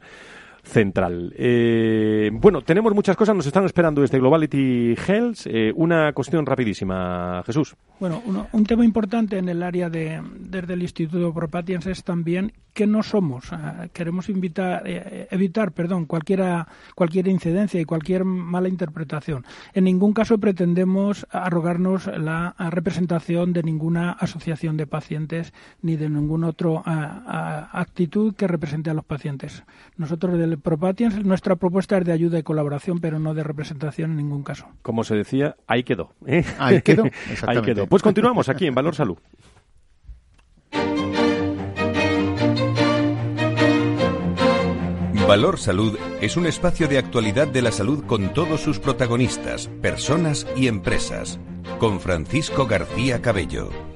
central. Eh, bueno, tenemos muchas cosas, nos están esperando desde Globality Health. Eh, una cuestión rapidísima, Jesús. Bueno, un tema importante en el área de, desde el Instituto Propatiens es también que no somos. Ah, queremos invitar, eh, evitar perdón, cualquiera, cualquier incidencia y cualquier mala interpretación. En ningún caso pretendemos arrogarnos la representación de ninguna asociación de pacientes ni de ninguna otra ah, ah, actitud que represente a los pacientes. Nosotros del Propatiens, nuestra propuesta es de ayuda y colaboración, pero no de representación en ningún caso. Como se decía, ahí quedó. ¿eh? Ahí quedó, ahí quedó. Pues continuamos aquí en Valor Salud. Valor Salud es un espacio de actualidad de la salud con todos sus protagonistas, personas y empresas. Con Francisco García Cabello.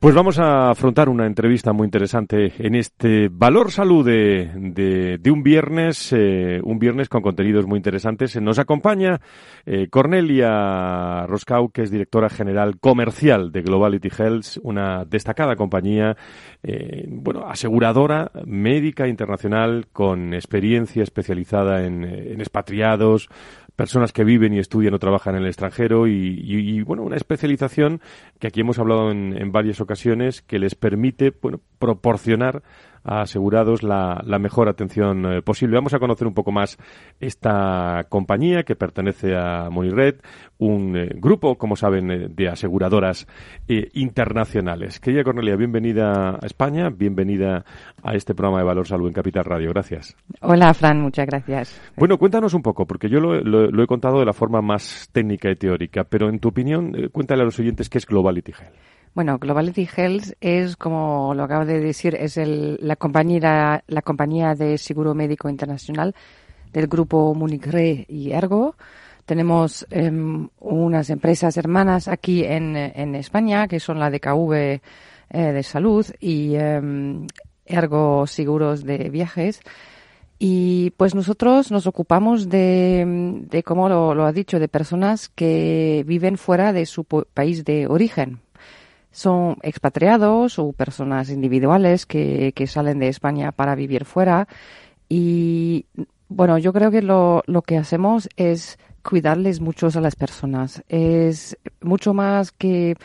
Pues vamos a afrontar una entrevista muy interesante en este Valor Salud de, de, un viernes, eh, un viernes con contenidos muy interesantes. Nos acompaña eh, Cornelia Roscau, que es directora general comercial de Globality Health, una destacada compañía, eh, bueno, aseguradora médica internacional con experiencia especializada en, en expatriados, personas que viven y estudian o trabajan en el extranjero y, bueno, una especialización que aquí hemos hablado en, en varias ocasiones que les permite bueno, proporcionar asegurados la, mejor atención eh, posible. Vamos a conocer un poco más esta compañía que pertenece a Monired, un eh, grupo, como saben, eh, de aseguradoras internacionales. Querida Cornelia, bienvenida a España, bienvenida a este programa de Valor Salud en Capital Radio. Gracias. Hola, Fran, muchas gracias. Bueno, cuéntanos un poco, porque yo lo, he contado de la forma más técnica y teórica, pero en tu opinión, cuéntale a los oyentes qué es Globality Health. Bueno, Globality Health es, como lo acabo de decir, es la, compañía, la compañía de seguro médico internacional del grupo Munich Re y Ergo. Tenemos em, unas empresas hermanas aquí en, España, que son la DKV eh, de salud y em, Ergo Seguros de Viajes. Y pues nosotros nos ocupamos de, de como lo, lo, ha dicho, de personas que viven fuera de su país de origen, son expatriados o personas individuales que, que salen de España para vivir fuera. Y bueno, yo creo que lo, lo que hacemos es cuidarles mucho a las personas. Es mucho más que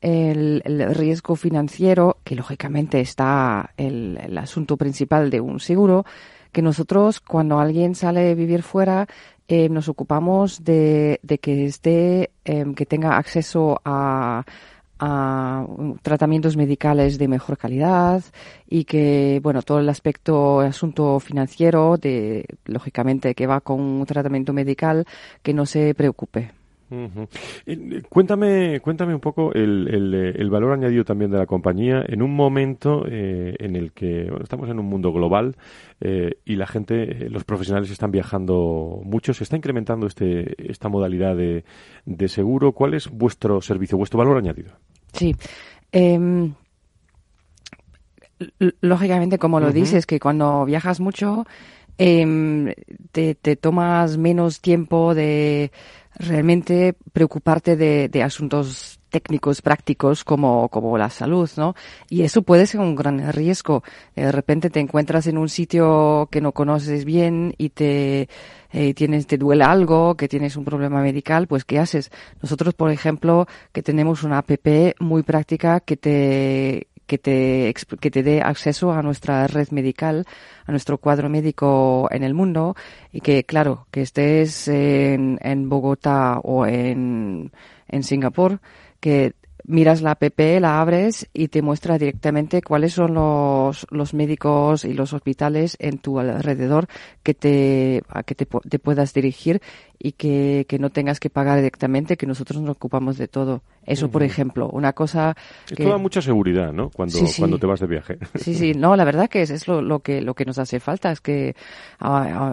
el, el riesgo financiero, que lógicamente está el, el, asunto principal de un seguro, que nosotros cuando alguien sale a vivir fuera eh, nos ocupamos de, de que esté, eh, que tenga acceso a a tratamientos medicales de mejor calidad y que, bueno, todo el aspecto, asunto financiero, de, lógicamente, que va con un tratamiento medical, que no se preocupe. Eh, cuéntame, cuéntame un poco el, el, valor añadido también de la compañía en un momento eh, en el que estamos en un mundo global eh, y la gente, los profesionales están viajando mucho, se está incrementando este, esta modalidad de, de seguro. ¿Cuál es vuestro servicio, vuestro valor añadido? Sí. Em, lógicamente, como lo dices, que cuando viajas mucho, em, te, tomas menos tiempo de realmente preocuparte de, asuntos técnicos, prácticos, como, como la salud, ¿no? Y eso puede ser un gran riesgo. De repente te encuentras en un sitio que no conoces bien y te, eh, tienes, te duele algo, que tienes un problema medical, pues ¿qué haces? Nosotros, por ejemplo, que tenemos una app muy práctica que te, que te, que te dé acceso a nuestra red medical, a nuestro cuadro médico en el mundo y que, claro, que estés en, en Bogotá o en, en Singapur, que miras la app, la abres y te muestra directamente cuáles son los, los médicos y los hospitales en tu alrededor que te, a que te, te puedas dirigir y que, que, no tengas que pagar directamente, que nosotros nos ocupamos de todo. Eso, por ejemplo, una cosa que... Esto da mucha seguridad, ¿no? Cuando, cuando te vas de viaje. Sí, sí, no, la verdad que es, es lo, lo, que, lo que nos hace falta, es que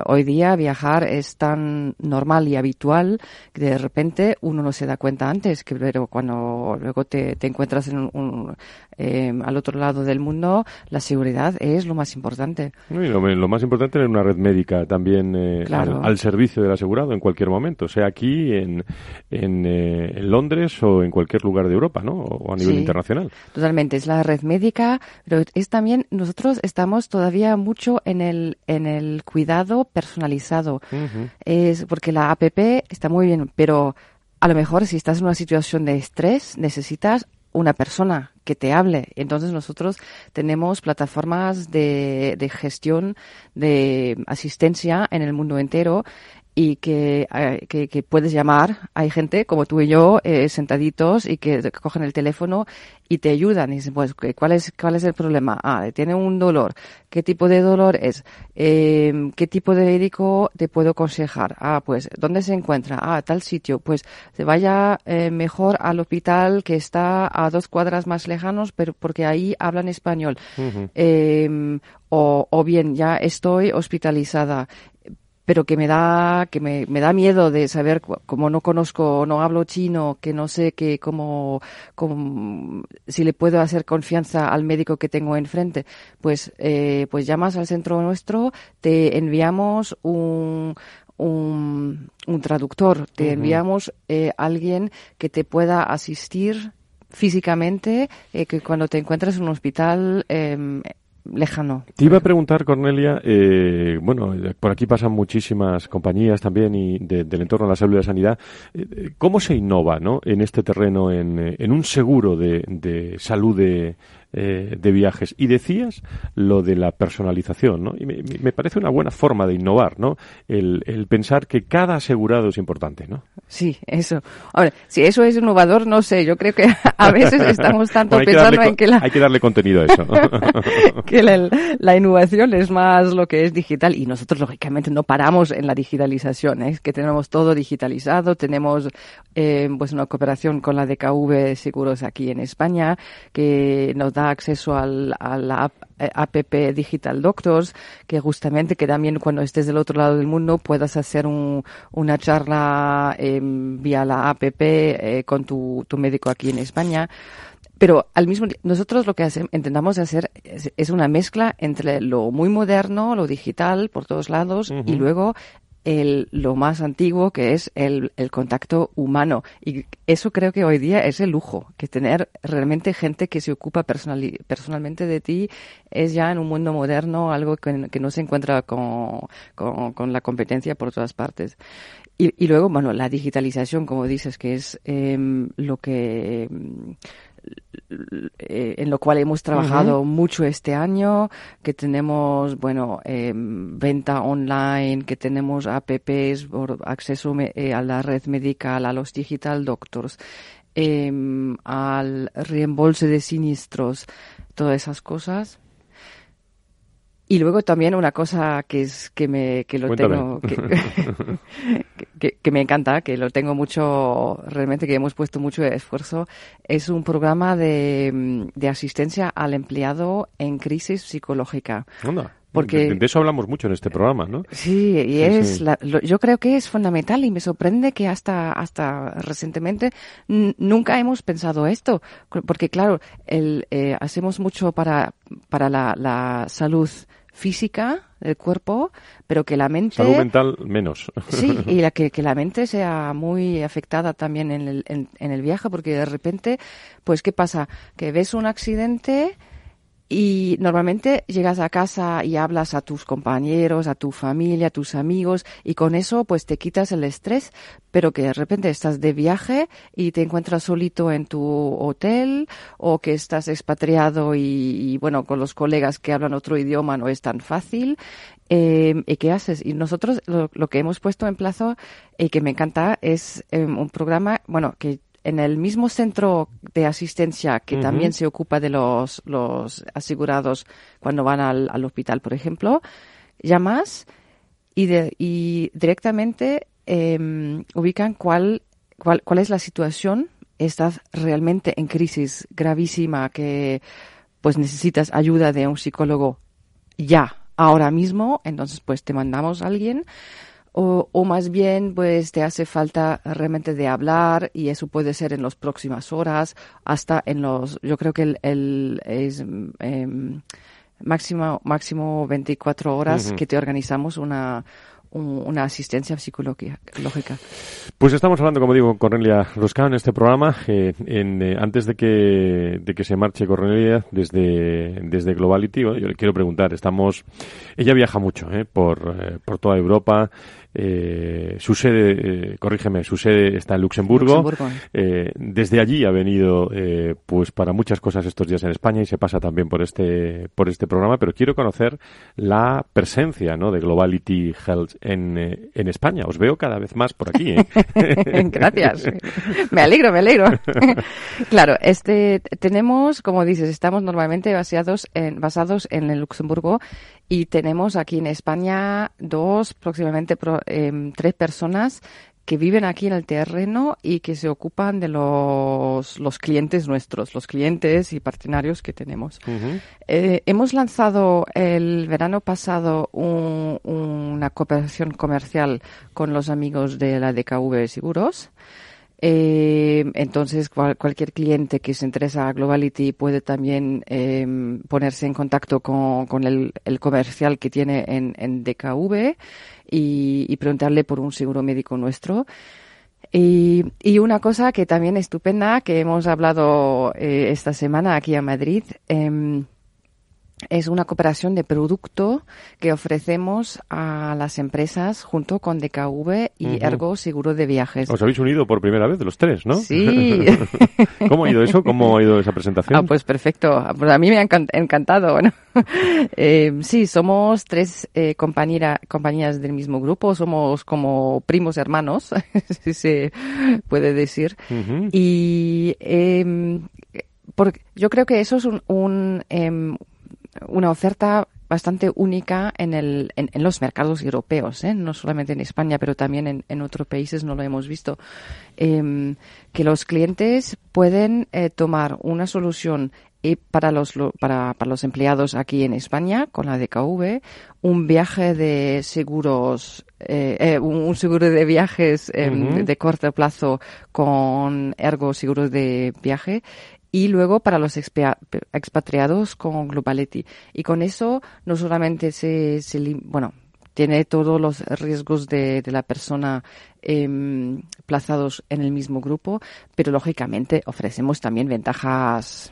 hoy día viajar es tan normal y habitual que de repente uno no se da cuenta antes, que pero cuando luego te, te encuentras en un, eh, al otro lado del mundo, la seguridad es lo más importante. lo, más importante es una red médica también eh, al, servicio del asegurado en cualquier momento, sea aquí en, en, eh, en, Londres o en cualquier lugar de Europa, ¿no? O a nivel internacional. Totalmente, es la red médica, pero es también, nosotros estamos todavía mucho en el, en el cuidado personalizado. Es porque la APP está muy bien, pero a lo mejor si estás en una situación de estrés, necesitas una persona que te hable. Entonces nosotros tenemos plataformas de, de gestión de asistencia en el mundo entero y que, eh, que, que, puedes llamar. Hay gente como tú y yo eh, sentaditos y que cogen el teléfono y te ayudan. Y dicen, pues, ¿cuál es, cuál es el problema? Ah, tiene un dolor. ¿Qué tipo de dolor es? Eh, ¿Qué tipo de médico te puedo aconsejar? Ah, pues, ¿dónde se encuentra? Ah, tal sitio. Pues, se vaya eh, mejor al hospital que está a dos cuadras más lejanos, pero porque ahí hablan español. eh, o, o bien, ya estoy hospitalizada pero que me da que me, me da miedo de saber como no conozco no hablo chino que no sé que cómo, cómo si le puedo hacer confianza al médico que tengo enfrente. Pues eh, pues llamas al centro nuestro te enviamos un un, un traductor te enviamos eh, alguien que te pueda asistir físicamente eh, que cuando te encuentras en un hospital eh, Te iba a preguntar, Cornelia, eh, bueno, por aquí pasan muchísimas compañías también y del entorno de la salud y la sanidad. Eh, ¿Cómo se innova ¿no? en este terreno, en, eh, un seguro de, de salud de, eh, de viajes. Y decías lo de la personalización, ¿no? Y me, me parece una buena forma de innovar, ¿no? El, el, pensar que cada asegurado es importante, ¿no? Sí, eso. Ahora, si eso es innovador, no sé. Yo creo que a veces estamos tanto bueno, pensando en que la... Hay que darle contenido a eso. que la, la, innovación es más lo que es digital y nosotros, lógicamente, no paramos en la digitalización. ¿eh? que tenemos todo digitalizado, tenemos eh, pues una cooperación con la DKV Seguros aquí en España que nos da acceso al, a la app, app Digital Doctors, que justamente que también cuando estés del otro lado del mundo puedas hacer un, una charla eh, vía la app eh, con tu, tu médico aquí en España pero al mismo nosotros lo que hacemos, intentamos hacer es, es, una mezcla entre lo muy moderno, lo digital por todos lados uh -huh. y luego el, lo más antiguo que es el, el, contacto humano. Y eso creo que hoy día es el lujo, que tener realmente gente que se ocupa personal, personalmente de ti es ya en un mundo moderno algo que, no se encuentra con, con, con, la competencia por todas partes. Y, y, luego, bueno, la digitalización, como dices, que es eh, lo que en lo cual hemos trabajado uh -huh. mucho este año, que tenemos, bueno, eh, venta online, que tenemos apps por acceso eh, a la red medical, a los digital doctors, al reembolso de siniestros, todas esas cosas. Y luego también una cosa que es que me que lo Cuéntame. tengo que, que, que, me encanta, que lo tengo mucho realmente que hemos puesto mucho esfuerzo es un programa de, de asistencia al empleado en crisis psicológica. Onda. Porque, de, de, eso hablamos mucho en este programa, ¿no? Sí, y sí, es, sí. La, lo, yo creo que es fundamental y me sorprende que hasta, hasta recientemente nunca hemos pensado esto, porque claro, el, eh, hacemos mucho para, para la, la salud física del cuerpo, pero que la mente... Salud mental menos. Sí, y la que, que la mente sea muy afectada también en el, en, en el viaje, porque de repente, pues, ¿qué pasa? Que ves un accidente Y normalmente llegas a casa y hablas a tus compañeros, a tu familia, a tus amigos, y con eso pues te quitas el estrés, pero que de repente estás de viaje y te encuentras solito en tu hotel o que estás expatriado y, bueno, con los colegas que hablan otro idioma no es tan fácil. Eh, ¿Y qué haces? Y nosotros lo, que hemos puesto en plazo y que me encanta es em, un programa, bueno, que en el mismo centro de asistencia que también se ocupa de los, los asegurados cuando van al, al hospital, por ejemplo, llamas y, de, y directamente eh, ubican cuál, cuál, cuál es la situación. Estás realmente en crisis gravísima que pues necesitas ayuda de un psicólogo ya, ahora mismo, entonces pues te mandamos a alguien o, o, más bien pues te hace falta realmente de hablar y eso puede ser en las próximas horas hasta en los yo creo que el, el es em, máximo máximo 24 horas que te organizamos una una asistencia psicológica. Pues estamos hablando, como digo, con Cornelia Roscano en este programa. Eh, en, eh, antes de que, de que se marche Cornelia desde, desde Globality, yo le quiero preguntar, estamos, ella viaja mucho eh, por, eh, por toda Europa, eh, su sede, eh, corrígeme, su sede está en Luxemburgo. Eh, desde allí ha venido, pues para muchas cosas estos días en España y se pasa también por este, por este programa. Pero quiero conocer la presencia, ¿no? De Globality Health en, eh, en España. Os veo cada vez más por aquí. ¿eh? Gracias. me alegro, me alegro. claro, este tenemos, como dices, estamos normalmente basados en, basados en el Luxemburgo y tenemos aquí en España dos, próximamente eh, tres personas que viven aquí en el terreno y que se ocupan de los, los clientes nuestros, los clientes y partnerios que tenemos. eh, hemos lanzado el verano pasado un, una cooperación comercial con los amigos de la DKV Seguros. Eh, entonces, cual, cualquier cliente que se interesa a Globality puede también eh, ponerse en contacto con, el, comercial que tiene en, DKV y, preguntarle por un seguro médico nuestro. Y, una cosa que también estupenda que hemos hablado eh, esta semana aquí en Madrid. Es una cooperación de producto que ofrecemos a las empresas junto con DKV y uh -huh. Ergo Seguro de Viajes. Os habéis unido por primera vez de los tres, ¿no? Sí. ¿Cómo ha ido eso? ¿Cómo ha ido esa presentación? Ah, pues perfecto. Pues a mí me ha encantado. Bueno, eh, sí, somos tres eh, compañías del mismo grupo. Somos como primos hermanos, si se puede decir. Uh -huh. Y eh, porque yo creo que eso es un, un una oferta bastante única en, el, en, en los mercados europeos, ¿eh? no solamente en España, pero también en, en otros países no lo hemos visto, eh, que los clientes pueden eh, tomar una solución y para los para, para los empleados aquí en España con la DKV un viaje de seguros eh, eh, un seguro de viajes eh, uh -huh. de corto plazo con ergo seguros de viaje y luego para los expatriados con Globality. Y con eso no solamente se, se bueno, tiene todos los riesgos de, la persona eh, plazados en el mismo grupo, pero lógicamente ofrecemos también ventajas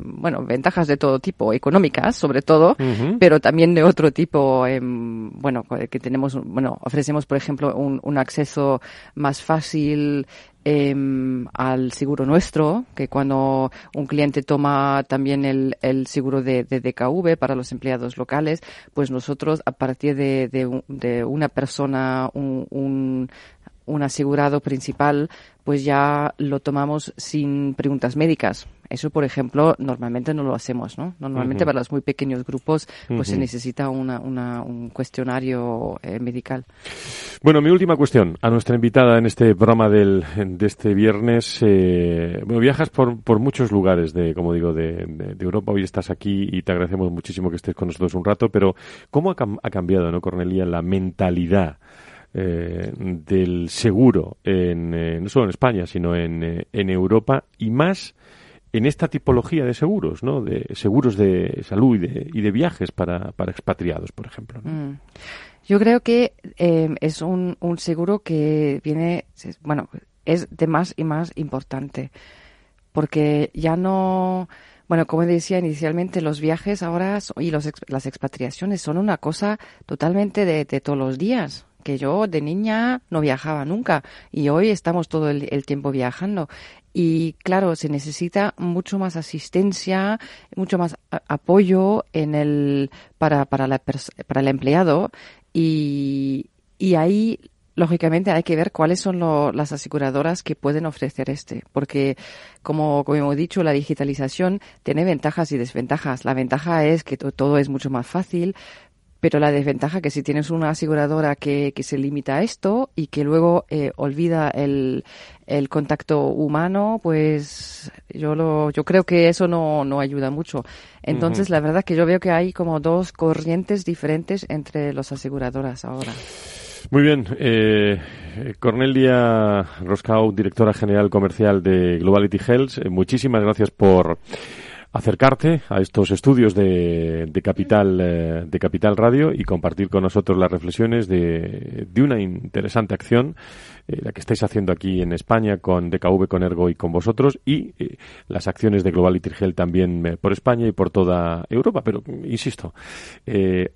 bueno, ventajas de todo tipo, económicas sobre todo, uh -huh. pero también de otro tipo, eh, bueno, que tenemos, bueno, ofrecemos, por ejemplo, un, un acceso más fácil eh, al seguro nuestro, que cuando un cliente toma también el, el seguro de, de, DKV para los empleados locales, pues nosotros a partir de, de, de una persona, un, un, un asegurado principal, pues ya lo tomamos sin preguntas médicas. Eso, por ejemplo, normalmente no lo hacemos, ¿no? Normalmente uh -huh. para los muy pequeños grupos, pues uh -huh. se necesita una, una, un cuestionario eh, medical. Bueno, mi última cuestión a nuestra invitada en este programa del, de este viernes. Eh, bueno, viajas por, por muchos lugares de, como digo, de, de, de, Europa. Hoy estás aquí y te agradecemos muchísimo que estés con nosotros un rato, pero ¿cómo ha, ha cambiado, no, Cornelia, la mentalidad? Eh, del seguro en, eh, no solo en España sino en, eh, en Europa y más en esta tipología de seguros, ¿no? De seguros de salud y de, y de viajes para, para, expatriados, por ejemplo. Mm. Yo creo que eh, es un, un, seguro que viene, bueno, es de más y más importante, porque ya no, Bueno, como decía inicialmente, los viajes ahora y los, las expatriaciones son una cosa totalmente de, todos los días que yo de niña no viajaba nunca y hoy estamos todo el, tiempo viajando. Y claro, se necesita mucho más asistencia, mucho más apoyo en el, para, para, la, para el empleado y, y ahí lógicamente hay que ver cuáles son las aseguradoras que pueden ofrecer este, porque como, como hemos dicho, la digitalización tiene ventajas y desventajas. La ventaja es que todo es mucho más fácil, pero la desventaja que si tienes una aseguradora que, que se limita a esto y que luego eh, olvida el, el contacto humano, pues yo lo, yo creo que eso no, no ayuda mucho. Entonces, la verdad que yo veo que hay como dos corrientes diferentes entre las aseguradoras ahora. Muy bien. Eh, Cornelia Roscau, directora general comercial de Globality Health, eh, muchísimas gracias por acercarte a estos estudios de, de Capital eh, de Capital Radio y compartir con nosotros las reflexiones de, de una interesante acción eh, la que estáis haciendo aquí en España con DKV, con Ergo y con vosotros y eh, las acciones de Global Gel también por España y por toda Europa. Pero insisto,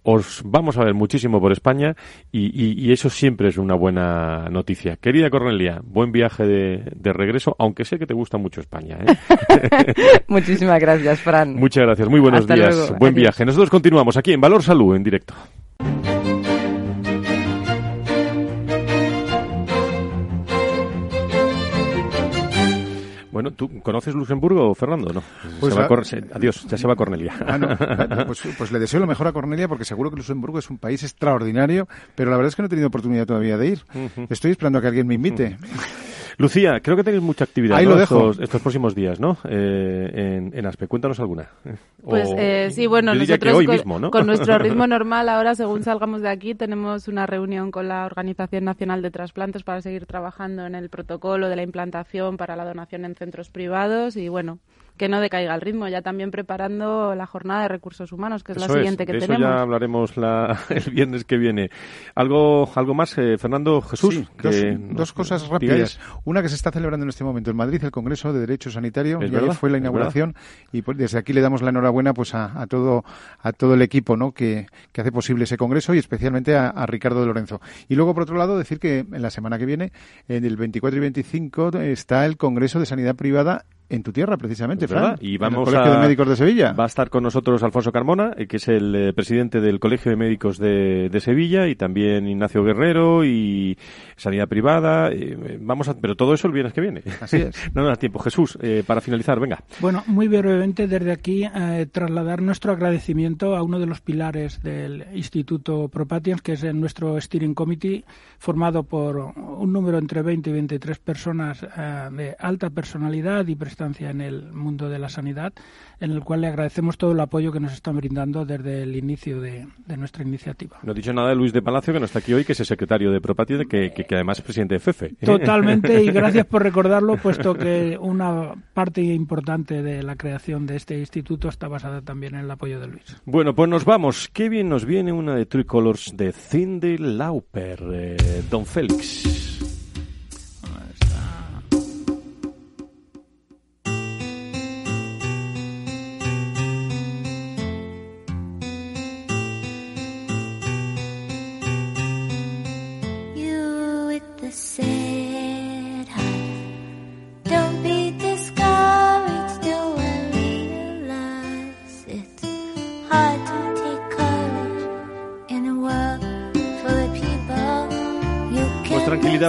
os vamos a ver muchísimo por España y, y, eso siempre es una buena noticia. Querida Cornelia, buen viaje de, de regreso, aunque sé que te gusta mucho España. Muchísimas gracias. Muchas gracias, muy buenos días. Buen viaje. Nosotros continuamos aquí en Valor Salud, en directo. Bueno, ¿tú conoces Luxemburgo, Fernando? No. Pues adiós, ya se va Cornelia. Ah, pues, pues, le deseo lo mejor a Cornelia porque seguro que Luxemburgo es un país extraordinario, pero la verdad es que no he tenido oportunidad todavía de ir. Estoy esperando a que alguien me invite. Lucía, creo que tenéis mucha actividad Ahí lo dejo. Estos, próximos días, ¿no? Eh, en, en Aspe. Cuéntanos alguna. Pues eh, sí, bueno, nosotros con, nuestro ritmo normal ahora, según salgamos de aquí, tenemos una reunión con la Organización Nacional de Trasplantes para seguir trabajando en el protocolo de la implantación para la donación en centros privados y bueno, que no decaiga el ritmo, ya también preparando la jornada de recursos humanos, que es la siguiente que de tenemos. Eso ya hablaremos la, el viernes que viene. ¿Algo, algo más, eh, Fernando Jesús? dos, cosas rápidas. Una que se está celebrando en este momento en Madrid, el Congreso de Derecho Sanitario, y ayer fue la inauguración, y pues desde aquí le damos la enhorabuena pues a, todo a todo el equipo ¿no? que, que hace posible ese Congreso y especialmente a, a, Ricardo de Lorenzo. Y luego, por otro lado, decir que en la semana que viene, en el 24 y 25, está el Congreso de Sanidad Privada en tu tierra, precisamente, Fran. Y vamos el Colegio de Médicos de Sevilla. Va a estar con nosotros Alfonso Carmona, eh, que es el eh, presidente del Colegio de Médicos de, de, Sevilla, y también Ignacio Guerrero y Sanidad Privada. Eh, vamos a, pero todo eso el viernes que viene. Así es. no nos da tiempo. Jesús, para finalizar, venga. Bueno, muy brevemente desde aquí trasladar nuestro agradecimiento a uno de los pilares del Instituto Propatians, que es nuestro Steering Committee, formado por un número entre 20 y 23 personas de alta personalidad y prestancia en el mundo de la sanidad, en el cual le agradecemos todo el apoyo que nos están brindando desde el inicio de, nuestra iniciativa. No he dicho nada de Luis de Palacio, que no está aquí hoy, que es el secretario de Propati, que, que, además es presidente de FEFE. Totalmente, y gracias por recordarlo, puesto que una parte importante de la creación de este instituto está basada también en el apoyo de Luis. Bueno, pues nos vamos. Qué bien nos viene una de Tricolors de Cindy Lauper, eh, Don Félix.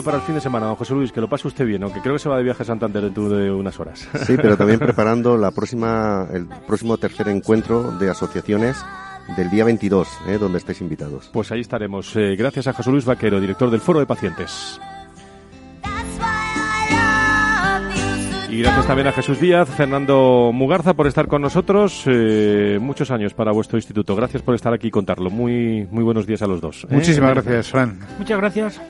Para el fin de semana, don José Luis, que lo pase usted bien, aunque creo que se va de viaje a Santander dentro de unas horas. Sí, pero también preparando la próxima, el próximo tercer encuentro de asociaciones del día 22, ¿eh? donde estáis invitados. Pues ahí estaremos. Eh, gracias a José Luis Vaquero, director del Foro de Pacientes. Y gracias también a Jesús Díaz, Fernando Mugarza por estar con nosotros. Eh, muchos años para vuestro instituto. Gracias por estar aquí y contarlo. Muy, muy buenos días a los dos. Muchísimas gracias, Fran. Muchas gracias.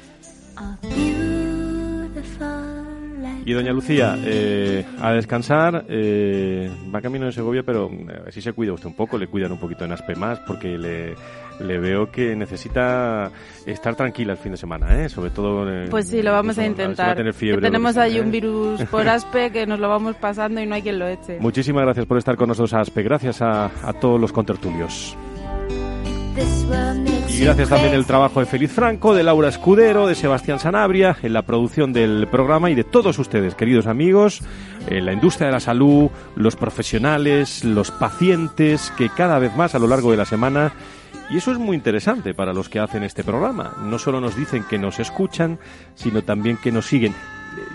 Y doña Lucía, eh, a descansar, eh, va camino de Segovia, pero eh, si se cuida usted un poco, le cuidan un poquito en Aspe más, porque le, le veo que necesita estar tranquila el fin de semana, ¿eh? Sobre todo... Eh, pues sí, lo vamos a intentar. tenemos ahí un virus por Aspe que nos lo vamos pasando y no hay quien lo eche. Muchísimas gracias por estar con nosotros, Aspe. Gracias a, a todos los contertulios. Y gracias también al trabajo de Feliz Franco, de Laura Escudero, de Sebastián Sanabria, en la producción del programa y de todos ustedes, queridos amigos, en la industria de la salud, los profesionales, los pacientes, que cada vez más a lo largo de la semana y eso es muy interesante para los que hacen este programa. No solo nos dicen que nos escuchan, sino también que nos siguen.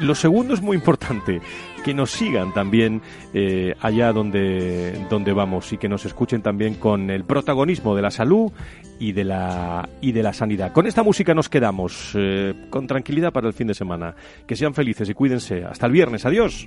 Lo segundo es muy importante, que nos sigan también eh, allá donde, donde vamos y que nos escuchen también con el protagonismo de la salud y de la, y de la sanidad. Con esta música nos quedamos, eh, con tranquilidad para el fin de semana. Que sean felices y cuídense. Hasta el viernes. Adiós.